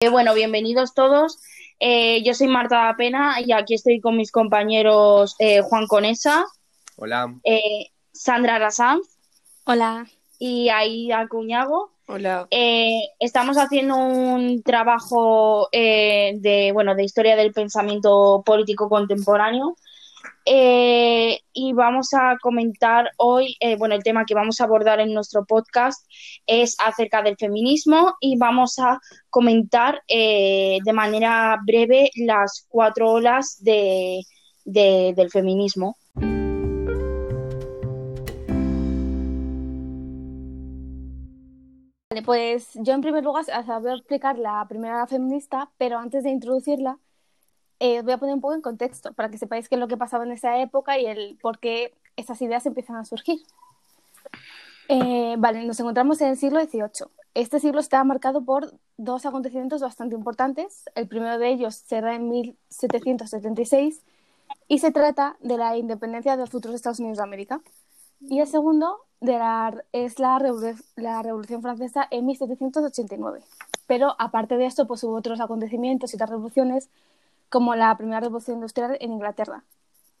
Eh, bueno, bienvenidos todos. Eh, yo soy Marta Pena y aquí estoy con mis compañeros eh, Juan Conesa. Hola. Sandra Rasanz. Hola. Y Aida Cuñago. Hola. estamos haciendo un trabajo de, bueno, de historia del pensamiento político contemporáneo eh, y vamos a comentar hoy, eh, bueno, el tema que vamos a abordar en nuestro podcast es acerca del feminismo y vamos a comentar eh, de manera breve las cuatro olas de, del feminismo. Vale, pues yo en primer lugar voy a explicar la primera feminista, pero antes de introducirla, eh, voy a poner un poco en contexto para que sepáis qué es lo que pasaba en esa época y el por qué esas ideas empiezan a surgir. Eh, vale, nos encontramos en el siglo XVIII. Este siglo está marcado por dos acontecimientos bastante importantes. El primero de ellos se da en 1776 y se trata de la independencia de los futuros Estados Unidos de América. Y el segundo de la, es la, la Revolución Francesa en 1789. Pero aparte de esto, pues hubo otros acontecimientos y otras revoluciones como la primera revolución industrial en Inglaterra,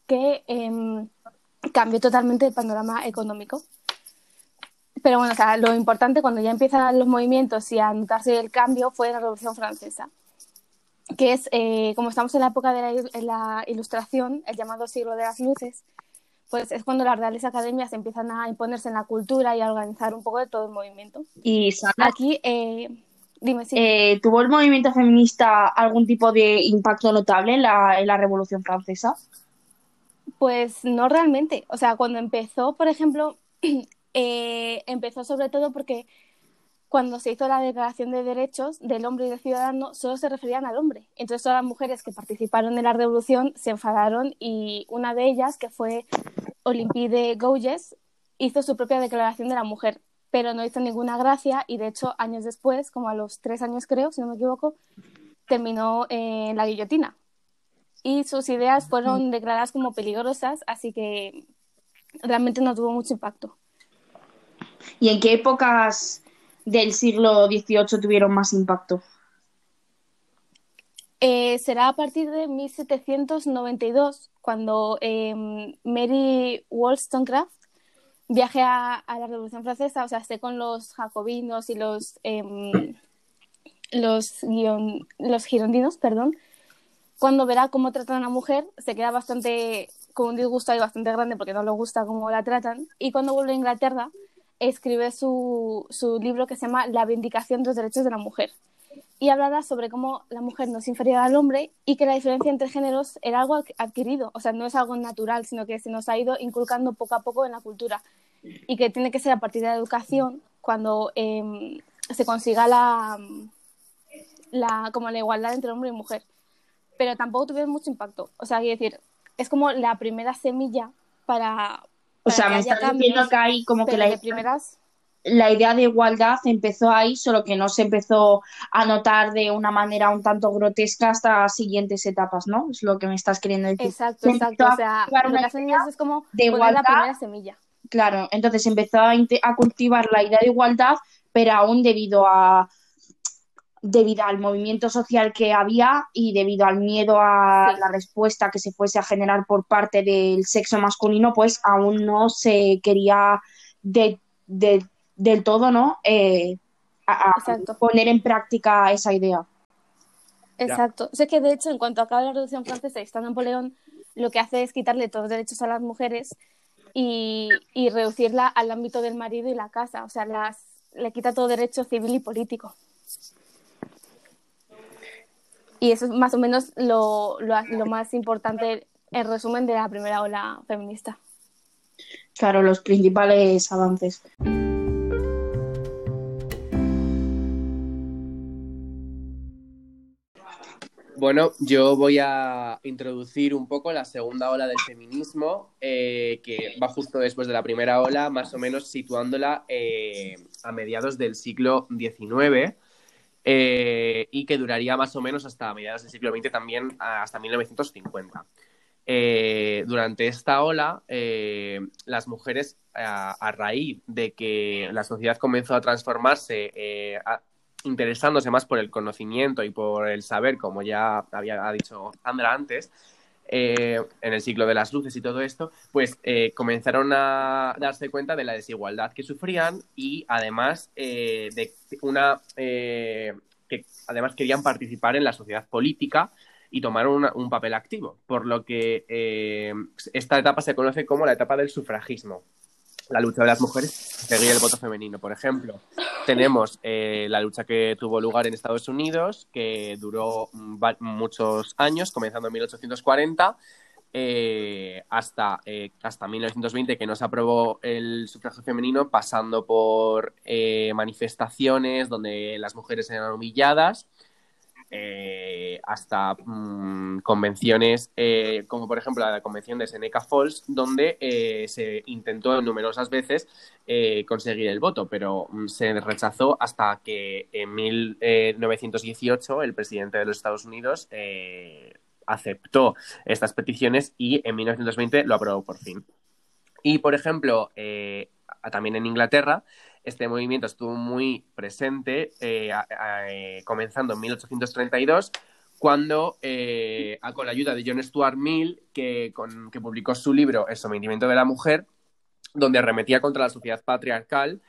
que em, cambió totalmente el panorama económico. Pero bueno, o sea, lo importante cuando ya empiezan los movimientos y a notarse el cambio fue la Revolución Francesa, que es, eh, como estamos en la época de la, Ilustración, el llamado siglo de las luces, pues es cuando las reales academias empiezan a imponerse en la cultura y a organizar un poco de todo el movimiento. Y aquí, eh, Dime, eh, ¿Tuvo el movimiento feminista algún tipo de impacto notable en la, Revolución Francesa? Pues no realmente. O sea, cuando empezó, por ejemplo, eh, empezó sobre todo porque cuando se hizo la Declaración de Derechos del Hombre y del Ciudadano, solo se referían al hombre. Entonces todas las mujeres que participaron en la revolución se enfadaron y una de ellas, que fue Olympe de Gouges, hizo su propia Declaración de la Mujer pero no hizo ninguna gracia y de hecho años después, como a los tres años creo, si no me equivoco, terminó en la guillotina. Y sus ideas fueron declaradas como peligrosas, así que realmente no tuvo mucho impacto. ¿Y en qué épocas del siglo XVIII tuvieron más impacto? Eh, será a partir de 1792, cuando eh, Mary Wollstonecraft viaje a, la Revolución Francesa, o sea, esté con los jacobinos y los, em, los, los girondinos, perdón, cuando verá cómo tratan a una mujer, se queda bastante con un disgusto ahí bastante grande porque no le gusta cómo la tratan, y cuando vuelve a Inglaterra, escribe su, su libro que se llama La Vindicación de los Derechos de la Mujer y hablará sobre cómo la mujer no es inferior al hombre y que la diferencia entre géneros era algo adquirido, o sea, no es algo natural, sino que se nos ha ido inculcando poco a poco en la cultura y que tiene que ser a partir de la educación cuando em, se consiga la, la, como la igualdad entre hombre y mujer. Pero tampoco tuvieron mucho impacto, o sea, quiero decir, es como la primera semilla para... o sea, me estás diciendo que hay como que la... De primeras la idea de igualdad empezó ahí, solo que no se empezó a notar de una manera un tanto grotesca hasta las siguientes etapas, ¿no? Es lo que me estás queriendo decir. Exacto, exacto. O sea, es como de igualdad, la primera semilla. Claro, entonces empezó a, cultivar la idea de igualdad, pero aún debido a debido al movimiento social que había y debido al miedo a la respuesta que se fuese a generar por parte del sexo masculino, pues aún no se quería de, de del todo, ¿no? Eh, a, poner en práctica esa idea. Exacto. Sé que de hecho, en cuanto acaba la Revolución Francesa y está Napoleón, lo que hace es quitarle todos los derechos a las mujeres y, reducirla al ámbito del marido y la casa. O sea, las, le quita todo derecho civil y político. Y eso es más o menos lo, lo más importante, en resumen, de la primera ola feminista. Claro, los principales avances. Bueno, yo voy a introducir un poco la segunda ola del feminismo, eh, que va justo después de la primera ola, más o menos situándola eh, a mediados del siglo XIX eh, y que duraría más o menos hasta mediados del siglo XX también, hasta 1950. durante esta ola, las mujeres, a, raíz de que la sociedad comenzó a transformarse interesándose más por el conocimiento y por el saber, como ya había dicho Sandra antes, eh, en el siglo de las luces y todo esto, pues eh, comenzaron a darse cuenta de la desigualdad que sufrían y además eh, de una que además querían participar en la sociedad política y tomar un papel activo, por lo que esta etapa se conoce como la etapa del sufragismo la lucha de las mujeres seguir el voto femenino. Por ejemplo, tenemos eh, la lucha que tuvo lugar en Estados Unidos, que duró muchos años, comenzando en 1840 eh, hasta, eh, hasta 1920, que no se aprobó el sufragio femenino, pasando por manifestaciones donde las mujeres eran humilladas hasta mm, convenciones eh, como por ejemplo la convención de Seneca Falls, donde eh, se intentó numerosas veces conseguir el voto, pero mm, se rechazó hasta que en 1918 el presidente de los Estados Unidos aceptó estas peticiones y en 1920 lo aprobó por fin. Y por ejemplo, también en Inglaterra, este movimiento estuvo muy presente, eh, eh, comenzando en 1832, cuando, eh, con la ayuda de John Stuart Mill, que, publicó su libro El sometimiento de la mujer, donde arremetía contra la sociedad patriarcal,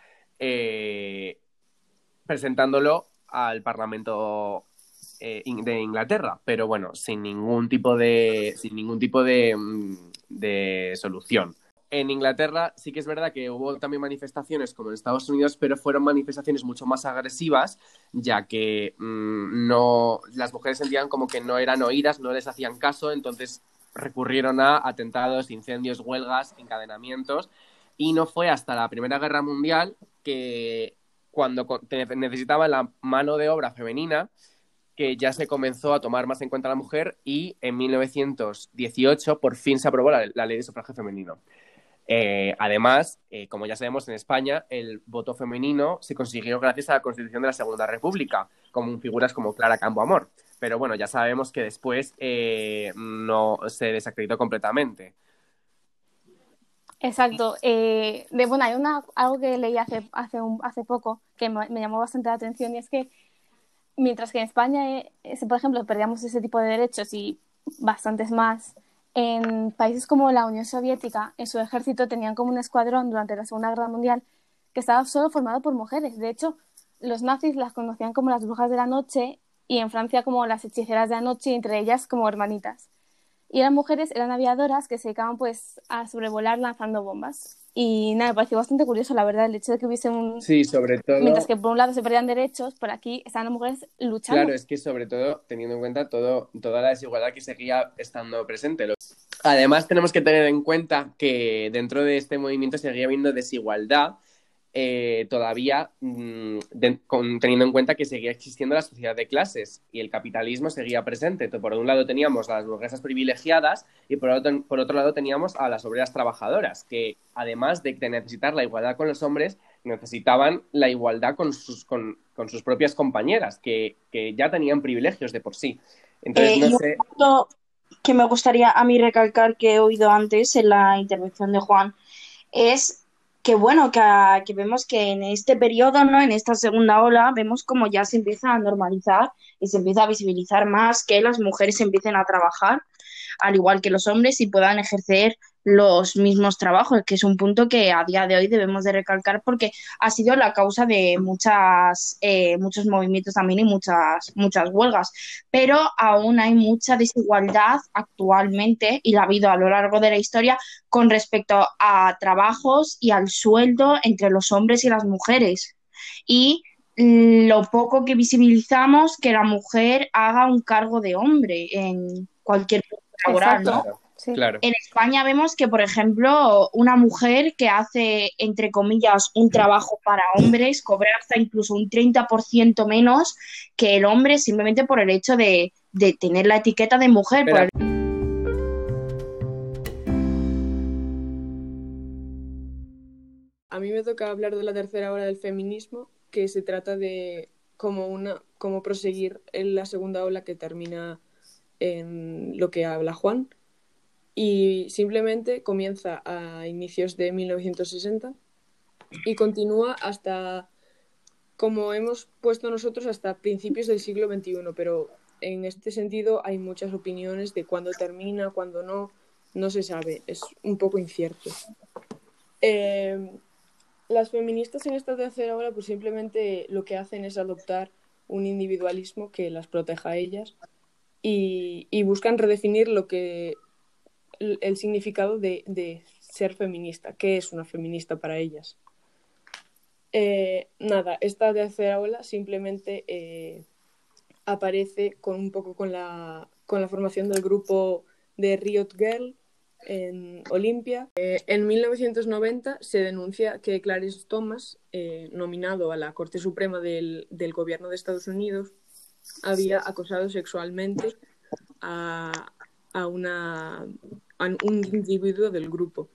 presentándolo al Parlamento de Inglaterra, pero bueno, sin ningún tipo de, sin ningún tipo de mm, solución en Inglaterra sí que es verdad que hubo también manifestaciones como en Estados Unidos, pero fueron manifestaciones mucho más agresivas, ya que mm, no las mujeres sentían como que no eran oídas, no les hacían caso, entonces recurrieron a atentados, incendios, huelgas, encadenamientos, y no fue hasta la Primera Guerra Mundial que cuando necesitaban la mano de obra femenina, que ya se comenzó a tomar más en cuenta a la mujer y en 1918 por fin se aprobó la ley de sufragio femenino. Eh, además, eh, como ya sabemos, en España el voto femenino se consiguió gracias a la Constitución de la Segunda República, con figuras como Clara Campo Amor. Pero bueno, ya sabemos que después eh, no se desacreditó completamente. Exacto. de, bueno, hay una, algo que leí hace, hace, poco que me, llamó bastante la atención y es que mientras que en España, por ejemplo, perdíamos ese tipo de derechos y bastantes más en países como la Unión Soviética, en su ejército tenían como un escuadrón durante la Segunda Guerra Mundial que estaba solo formado por mujeres. De hecho, los nazis las conocían como las brujas de la noche y en Francia como las hechiceras de la noche entre ellas como hermanitas. Y eran mujeres, eran aviadoras que se dedicaban pues a sobrevolar lanzando bombas. Y nada, me pareció bastante curioso, la verdad, el hecho de que hubiese un... Sí, sobre todo... Mientras que por un lado se perdían derechos, por aquí estaban las mujeres luchando. Claro, es que sobre todo teniendo en cuenta todo, toda la desigualdad que seguía estando presente. Además, tenemos que tener en cuenta que dentro de este movimiento seguía habiendo desigualdad eh, todavía mm, teniendo en cuenta que seguía existiendo la sociedad de clases y el capitalismo seguía presente. Por un lado teníamos a las burguesas privilegiadas y por otro, por otro lado teníamos a las obreras trabajadoras, que además de necesitar la igualdad con los hombres, necesitaban la igualdad con sus, con, sus propias compañeras, que, ya tenían privilegios de por sí. Entonces, eh, no sé... que me gustaría a mí recalcar que he oído antes en la intervención de Juan es que bueno, que, vemos que en este periodo, ¿no? En esta segunda ola, vemos como ya se empieza a normalizar y se empieza a visibilizar más que las mujeres empiecen a trabajar, al igual que los hombres, y puedan ejercer los mismos trabajos, que es un punto que a día de hoy debemos de recalcar porque ha sido la causa de muchas, eh, muchos movimientos también y muchas, muchas huelgas. Pero aún hay mucha desigualdad actualmente y la ha habido a lo largo de la historia con respecto a trabajos y al sueldo entre los hombres y las mujeres. Y lo poco que visibilizamos que la mujer haga un cargo de hombre en cualquier laboral, ¿no? En España vemos que, por ejemplo, una mujer que hace, entre comillas, un trabajo para hombres cobra hasta incluso un 30% menos que el hombre simplemente por el hecho de, tener la etiqueta de mujer. A mí me toca hablar de la tercera ola del feminismo, que se trata de cómo, una, cómo proseguir en la segunda ola que termina en lo que habla Juan. Y simplemente comienza a inicios de 1960 y continúa hasta como hemos puesto nosotros, hasta principios del siglo XXI, pero en este sentido hay muchas opiniones de cuándo termina, cuándo no, no se sabe, es un poco incierto. Eh, las feministas en esta tercera ola pues simplemente lo que hacen es adoptar un individualismo que las proteja a ellas y, buscan redefinir lo que el, significado de, ser feminista, qué es una feminista para ellas. Eh, nada, esta tercera ola simplemente eh, aparece con un poco con la, con la formación del grupo de Riot Girl en Olimpia. Eh, en 1990 se denuncia que Clarence Thomas, eh, nominado a la Corte Suprema del, del, Gobierno de Estados Unidos, había acosado sexualmente a, a, una, a un individuo del grupo.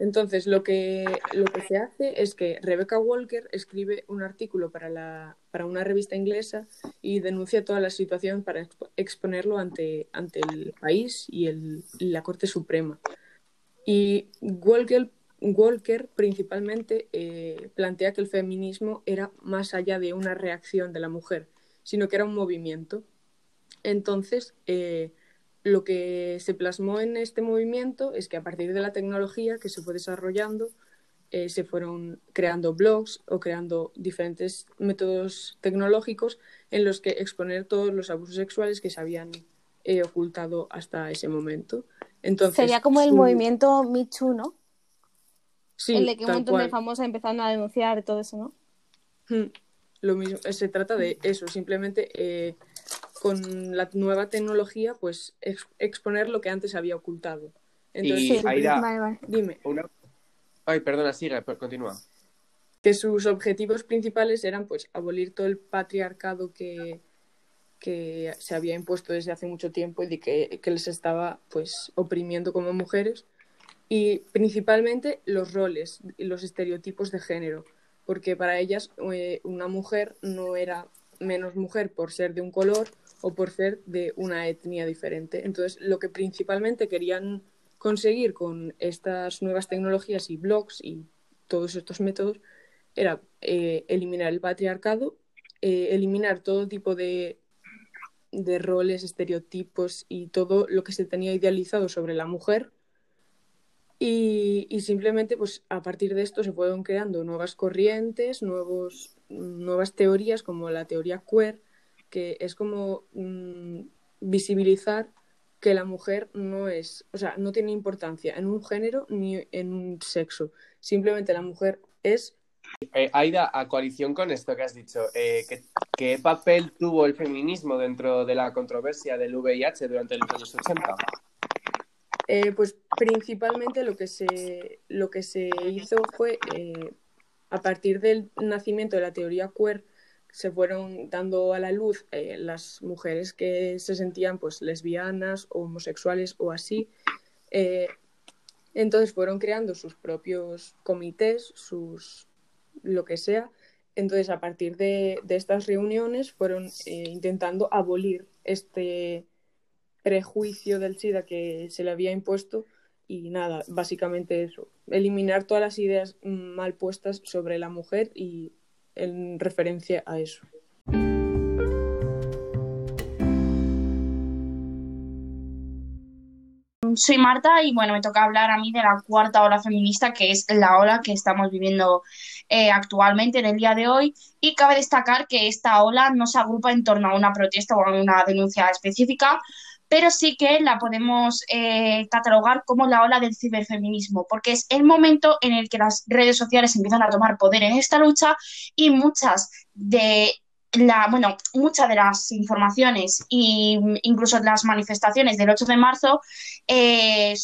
Entonces, lo que, lo que se hace es que Rebecca Walker escribe un artículo para, la, para una revista inglesa y denuncia toda la situación para exponerlo ante, ante el país y el, la Corte Suprema. Y Walker, Walker principalmente eh, plantea que el feminismo era más allá de una reacción de la mujer, sino que era un movimiento. Entonces, eh, lo que se plasmó en este movimiento es que a partir de la tecnología que se fue desarrollando, eh, se fueron creando blogs o creando diferentes métodos tecnológicos en los que exponer todos los abusos sexuales que se habían eh, ocultado hasta ese momento. Entonces, Sería como el movimiento Me Too, ¿no? Sí, el de que un montón de famosas empezaron a denunciar todo eso, ¿no? Hmm, lo mismo, se trata de eso, simplemente eh, con la nueva tecnología, pues exponer lo que antes había ocultado. Entonces, dime. Ay, perdona, sigue, continúa. Que sus objetivos principales eran pues abolir todo el patriarcado que, que se había impuesto desde hace mucho tiempo y de que, que les estaba pues oprimiendo como mujeres y principalmente los roles y los estereotipos de género porque para ellas eh, una mujer no era menos mujer por ser de un color o por ser de una etnia diferente. Entonces, lo que principalmente querían conseguir con estas nuevas tecnologías y blogs y todos estos métodos era eh, eliminar el patriarcado, eh, eliminar todo tipo de, de roles, estereotipos y todo lo que se tenía idealizado sobre la mujer. Y, y, simplemente, pues a partir de esto se fueron creando nuevas corrientes, nuevos, nuevas teorías como la teoría queer, que es como mm, visibilizar que la mujer no es, o sea, no tiene importancia en un género ni en un sexo. Simplemente la mujer es. Eh, Aida, a coalición con esto que has dicho, eh, ¿qué, papel tuvo el feminismo dentro de la controversia del VIH durante los años 80? Eh, pues principalmente lo que se, lo que se hizo fue, eh, a partir del nacimiento de la teoría queer, se fueron dando a la luz eh, las mujeres que se sentían pues lesbianas o homosexuales o así. Entonces fueron creando sus propios comités, sus lo que sea. Entonces a partir de, estas reuniones fueron intentando abolir este prejuicio del SIDA que se le había impuesto y nada, básicamente eso, eliminar todas las ideas mal puestas sobre la mujer y en referencia a eso. Soy Marta y bueno, me toca hablar a mí de la cuarta ola feminista, que es la ola que estamos viviendo eh, actualmente en el día de hoy. Y cabe destacar que esta ola no se agrupa en torno a una protesta o a una denuncia específica, pero sí que la podemos eh, catalogar como la ola del ciberfeminismo, porque es el momento en el que las redes sociales empiezan a tomar poder en esta lucha y muchas de la, bueno, muchas de las informaciones e incluso las manifestaciones del 8 de marzo eh,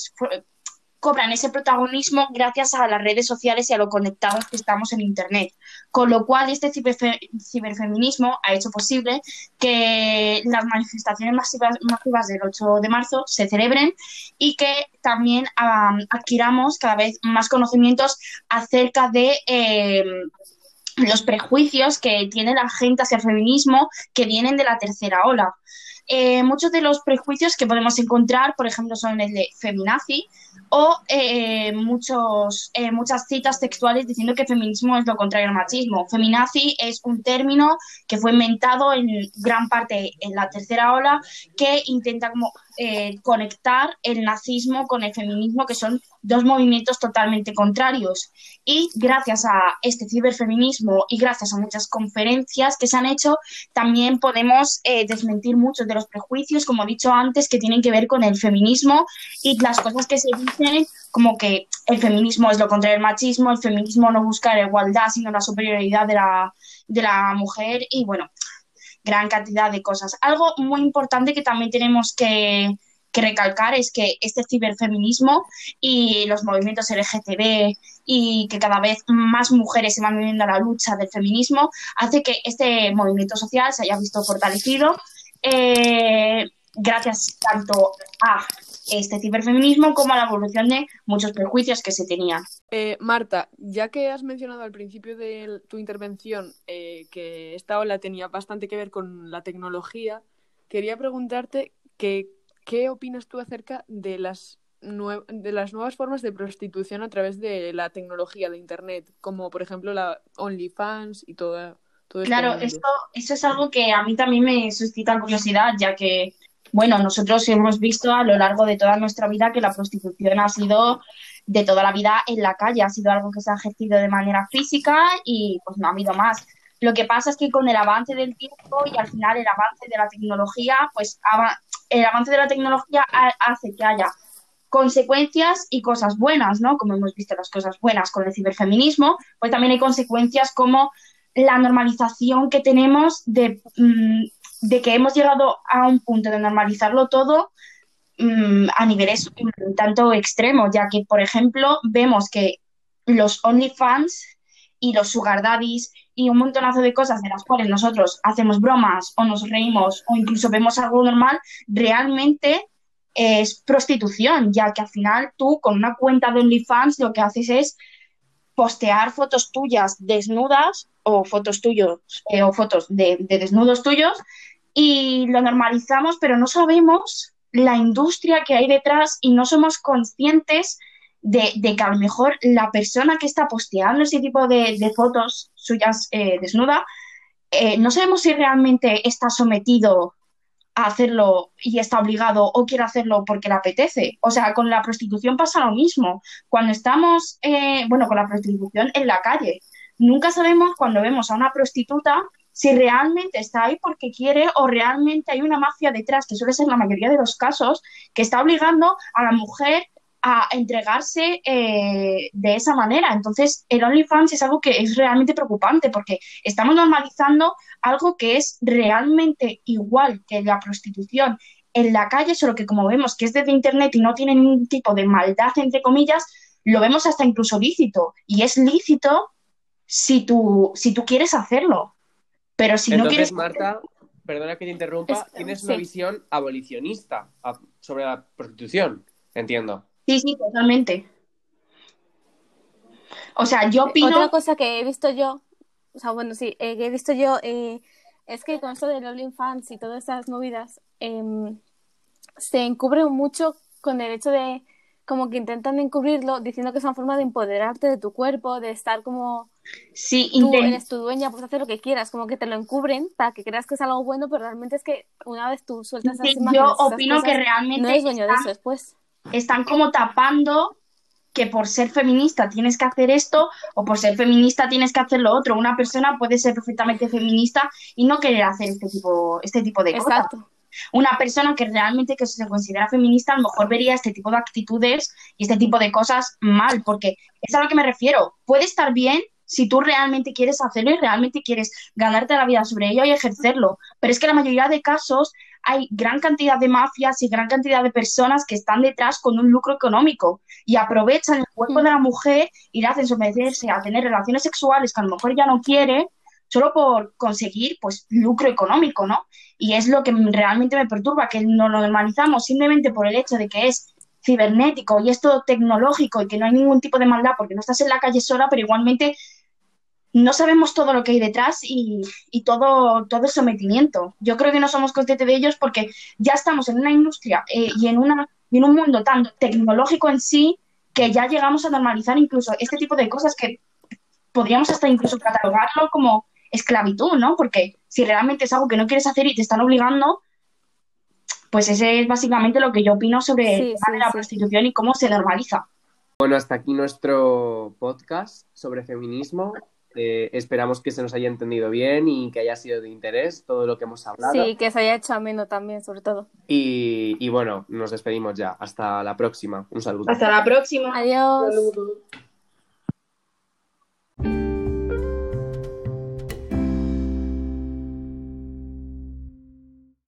cobran ese protagonismo gracias a las redes sociales y a lo conectados que estamos en Internet. Con lo cual, este ciberfeminismo ha hecho posible que las manifestaciones masivas, del 8 de marzo se celebren y que también adquiramos cada vez más conocimientos acerca de... Eh, los prejuicios que tiene la gente hacia el feminismo que vienen de la tercera ola. Eh, muchos de los prejuicios que podemos encontrar, por ejemplo, son el de feminazi o eh, muchos, eh, muchas citas textuales diciendo que feminismo es lo contrario al machismo. Feminazi es un término que fue inventado en gran parte en la tercera ola que intenta como eh, conectar el nazismo con el feminismo, que son dos movimientos totalmente contrarios. Y gracias a este ciberfeminismo y gracias a muchas conferencias que se han hecho, también podemos eh, desmentir muchos de los prejuicios, como he dicho antes, que tienen que ver con el feminismo y las cosas que se dicen como que el feminismo es lo contrario del machismo, el feminismo no busca la igualdad, sino la superioridad de la, de la mujer. Y bueno, gran cantidad de cosas. Algo muy importante que también tenemos que, recalcar es que este ciberfeminismo y los movimientos LGTB y que cada vez más mujeres se van uniendo a la lucha del feminismo hace que este movimiento social se haya visto fortalecido eh, gracias tanto a este ciberfeminismo como a la evolución de muchos prejuicios que se tenían. Eh, Marta, ya que has mencionado al principio de tu intervención eh, que esta ola tenía bastante que ver con la tecnología, quería preguntarte que, qué opinas tú acerca de las, de las nuevas formas de prostitución a través de la tecnología de Internet, como por ejemplo la OnlyFans y todo, todo esto. Claro, esto, eso es algo que a mí también me suscita curiosidad, ya que bueno, nosotros hemos visto a lo largo de toda nuestra vida que la prostitución ha sido de toda la vida en la calle, ha sido algo que se ha ejercido de manera física y pues no ha habido más. Lo que pasa es que con el avance del tiempo y al final el avance de la tecnología, pues el avance de la tecnología hace que haya consecuencias y cosas buenas, ¿no? Como hemos visto las cosas buenas con el ciberfeminismo, pues también hay consecuencias como la normalización que tenemos de mm, de que hemos llegado a un punto de normalizarlo todo mm, a niveles un tanto extremos, ya que, por ejemplo, vemos que los OnlyFans y los Sugar Daddies y un montonazo de cosas de las cuales nosotros hacemos bromas o nos reímos o incluso vemos algo normal, realmente es prostitución, ya que al final tú con una cuenta de OnlyFans lo que haces es postear fotos tuyas desnudas o fotos tuyos eh, o fotos de desnudos tuyos y lo normalizamos, pero no sabemos la industria que hay detrás y no somos conscientes de, que a lo mejor la persona que está posteando ese tipo de, fotos suyas eh, desnuda, eh, no sabemos si realmente está sometido a hacerlo y está obligado o quiere hacerlo porque le apetece. O sea, con la prostitución pasa lo mismo. Cuando estamos, eh, bueno, con la prostitución en la calle, nunca sabemos cuando vemos a una prostituta si realmente está ahí porque quiere o realmente hay una mafia detrás, que suele ser la mayoría de los casos, que está obligando a la mujer a entregarse eh, de esa manera. Entonces, el OnlyFans es algo que es realmente preocupante porque estamos normalizando algo que es realmente igual que la prostitución en la calle, solo que como vemos que es desde Internet y no tiene ningún tipo de maldad, entre comillas, lo vemos hasta incluso lícito. Y es lícito si tú, si tú quieres hacerlo. Pero si no quieres. Marta, perdona que te interrumpa, tienes una visión abolicionista sobre la prostitución, entiendo. Sí, sí, totalmente. O sea, yo opino. Otra cosa que he visto yo, o sea, bueno, sí, eh, que he visto yo eh, es que con esto de los fans y todas esas movidas em, se encubre mucho con el hecho de como que intentan encubrirlo diciendo que es una forma de empoderarte de tu cuerpo, de estar como sí, tú eres tu dueña, puedes hacer lo que quieras, como que te lo encubren para que creas que es algo bueno, pero realmente es que una vez tú sueltas esas imágenes, yo opino que realmente no eres dueño de eso después. Están como tapando que por ser feminista tienes que hacer esto o por ser feminista tienes que hacer lo otro. Una persona puede ser perfectamente feminista y no querer hacer este tipo, este tipo de Exacto. cosas. Una persona que realmente que se considera feminista a lo mejor vería este tipo de actitudes y este tipo de cosas mal, porque es a lo que me refiero. Puede estar bien si tú realmente quieres hacerlo y realmente quieres ganarte la vida sobre ello y ejercerlo. Pero es que la mayoría de casos hay gran cantidad de mafias y gran cantidad de personas que están detrás con un lucro económico y aprovechan el cuerpo de la mujer y le hacen someterse a tener relaciones sexuales que a lo mejor ya no quiere solo por conseguir pues lucro económico, ¿no? Y es lo que realmente me perturba, que no lo normalizamos simplemente por el hecho de que es cibernético y es todo tecnológico y que no hay ningún tipo de maldad porque no estás en la calle sola, pero igualmente no sabemos todo lo que hay detrás y, todo, todo el sometimiento. Yo creo que no somos conscientes de ellos porque ya estamos en una industria eh, y, en una, en un mundo tan tecnológico en sí que ya llegamos a normalizar incluso este tipo de cosas que podríamos hasta incluso catalogarlo como esclavitud, ¿no? Porque si realmente es algo que no quieres hacer y te están obligando, pues ese es básicamente lo que yo opino sobre Sí, sí, la sí. prostitución y cómo se normaliza. Bueno, hasta aquí nuestro podcast sobre feminismo. Eh, esperamos que se nos haya entendido bien y que haya sido de interés todo lo que hemos hablado. Sí, que se haya hecho ameno también, sobre todo. Y, y bueno, nos despedimos ya. Hasta la próxima. Un saludo. Hasta la próxima. Adiós. Saludos.